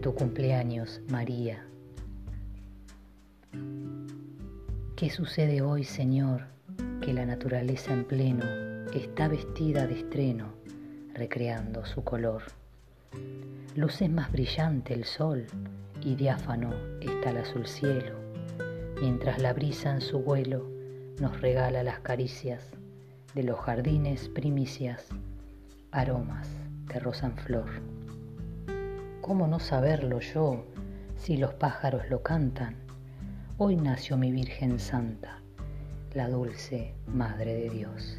tu cumpleaños, María. ¿Qué sucede hoy, Señor, que la naturaleza en pleno está vestida de estreno, recreando su color? Luces más brillante el sol y diáfano está el azul cielo, mientras la brisa en su vuelo nos regala las caricias de los jardines primicias, aromas que rozan flor. ¿Cómo no saberlo yo si los pájaros lo cantan? Hoy nació mi Virgen Santa, la dulce Madre de Dios.